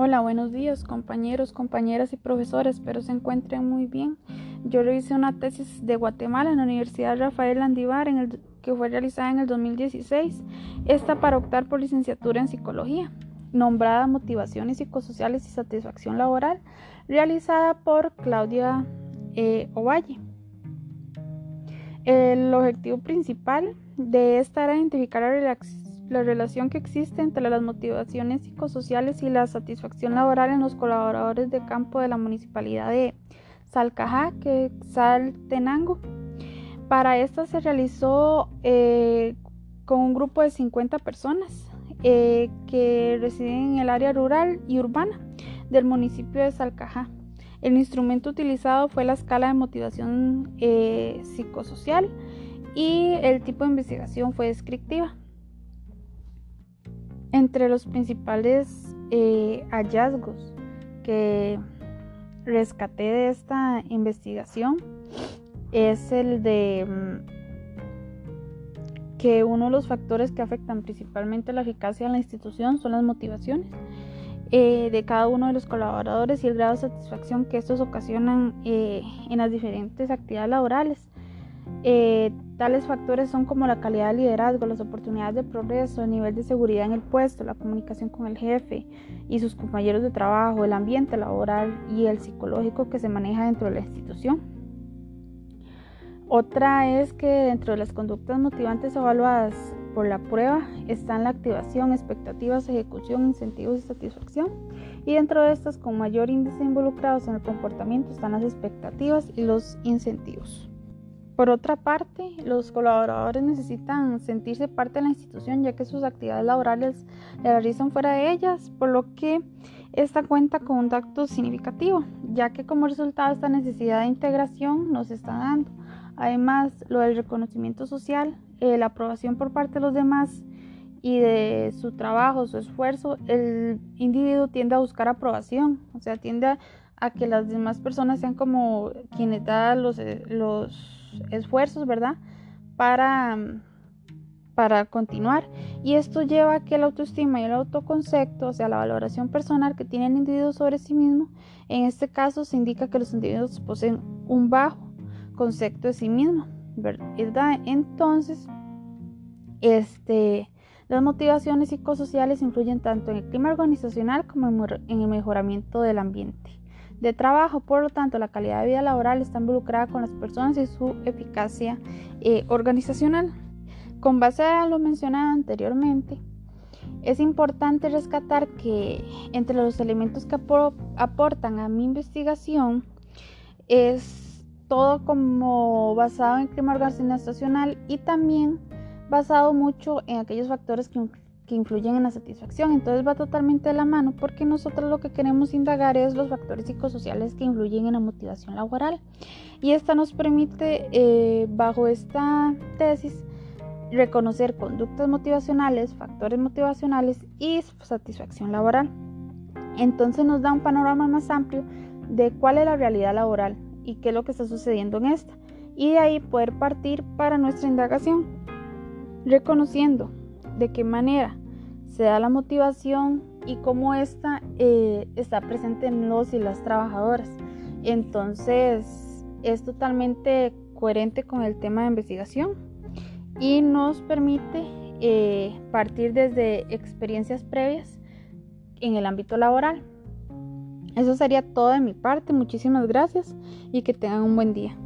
Hola, buenos días compañeros, compañeras y profesores, espero se encuentren muy bien. Yo hice una tesis de Guatemala en la Universidad Rafael el, que fue realizada en el 2016, esta para optar por licenciatura en psicología, nombrada Motivaciones psicosociales y satisfacción laboral, realizada por Claudia eh, Ovalle. El objetivo principal de esta era identificar la la relación que existe entre las motivaciones psicosociales y la satisfacción laboral en los colaboradores de campo de la municipalidad de Salcajá, que Saltenango. Para esta se realizó eh, con un grupo de 50 personas eh, que residen en el área rural y urbana del municipio de Salcajá. El instrumento utilizado fue la escala de motivación eh, psicosocial y el tipo de investigación fue descriptiva. Entre los principales eh, hallazgos que rescaté de esta investigación es el de mm, que uno de los factores que afectan principalmente la eficacia de la institución son las motivaciones eh, de cada uno de los colaboradores y el grado de satisfacción que estos ocasionan eh, en las diferentes actividades laborales. Eh, tales factores son como la calidad de liderazgo, las oportunidades de progreso, el nivel de seguridad en el puesto, la comunicación con el jefe y sus compañeros de trabajo, el ambiente laboral y el psicológico que se maneja dentro de la institución. Otra es que dentro de las conductas motivantes evaluadas por la prueba están la activación, expectativas, ejecución, incentivos y satisfacción. Y dentro de estas con mayor índice involucrados en el comportamiento están las expectativas y los incentivos. Por otra parte, los colaboradores necesitan sentirse parte de la institución ya que sus actividades laborales le realizan fuera de ellas, por lo que esta cuenta con un dato significativo, ya que como resultado esta necesidad de integración nos está dando. Además, lo del reconocimiento social, eh, la aprobación por parte de los demás y de su trabajo, su esfuerzo, el individuo tiende a buscar aprobación, o sea, tiende a, que las demás personas sean como quienes dan los, los esfuerzos, ¿verdad? Para, para continuar. Y esto lleva a que la autoestima y el autoconcepto, o sea, la valoración personal que tiene el individuo sobre sí mismo, en este caso se indica que los individuos poseen un bajo concepto de sí mismo, ¿verdad? Entonces, este, las motivaciones psicosociales influyen tanto en el clima organizacional como en el mejoramiento del ambiente de trabajo. Por lo tanto, la calidad de vida laboral está involucrada con las personas y su eficacia eh, organizacional. Con base a lo mencionado anteriormente, es importante rescatar que entre los elementos que aportan a mi investigación es todo como basado en clima organizacional y también basado mucho en aquellos factores que que influyen en la satisfacción. Entonces va totalmente de la mano porque nosotros lo que queremos indagar es los factores psicosociales que influyen en la motivación laboral. Y esta nos permite, eh, bajo esta tesis, reconocer conductas motivacionales, factores motivacionales y satisfacción laboral. Entonces nos da un panorama más amplio de cuál es la realidad laboral y qué es lo que está sucediendo en esta. Y de ahí poder partir para nuestra indagación, reconociendo de qué manera se da la motivación y cómo esta eh, está presente en los y las trabajadoras. Entonces es totalmente coherente con el tema de investigación y nos permite eh, partir desde experiencias previas en el ámbito laboral. Eso sería todo de mi parte. Muchísimas gracias y que tengan un buen día.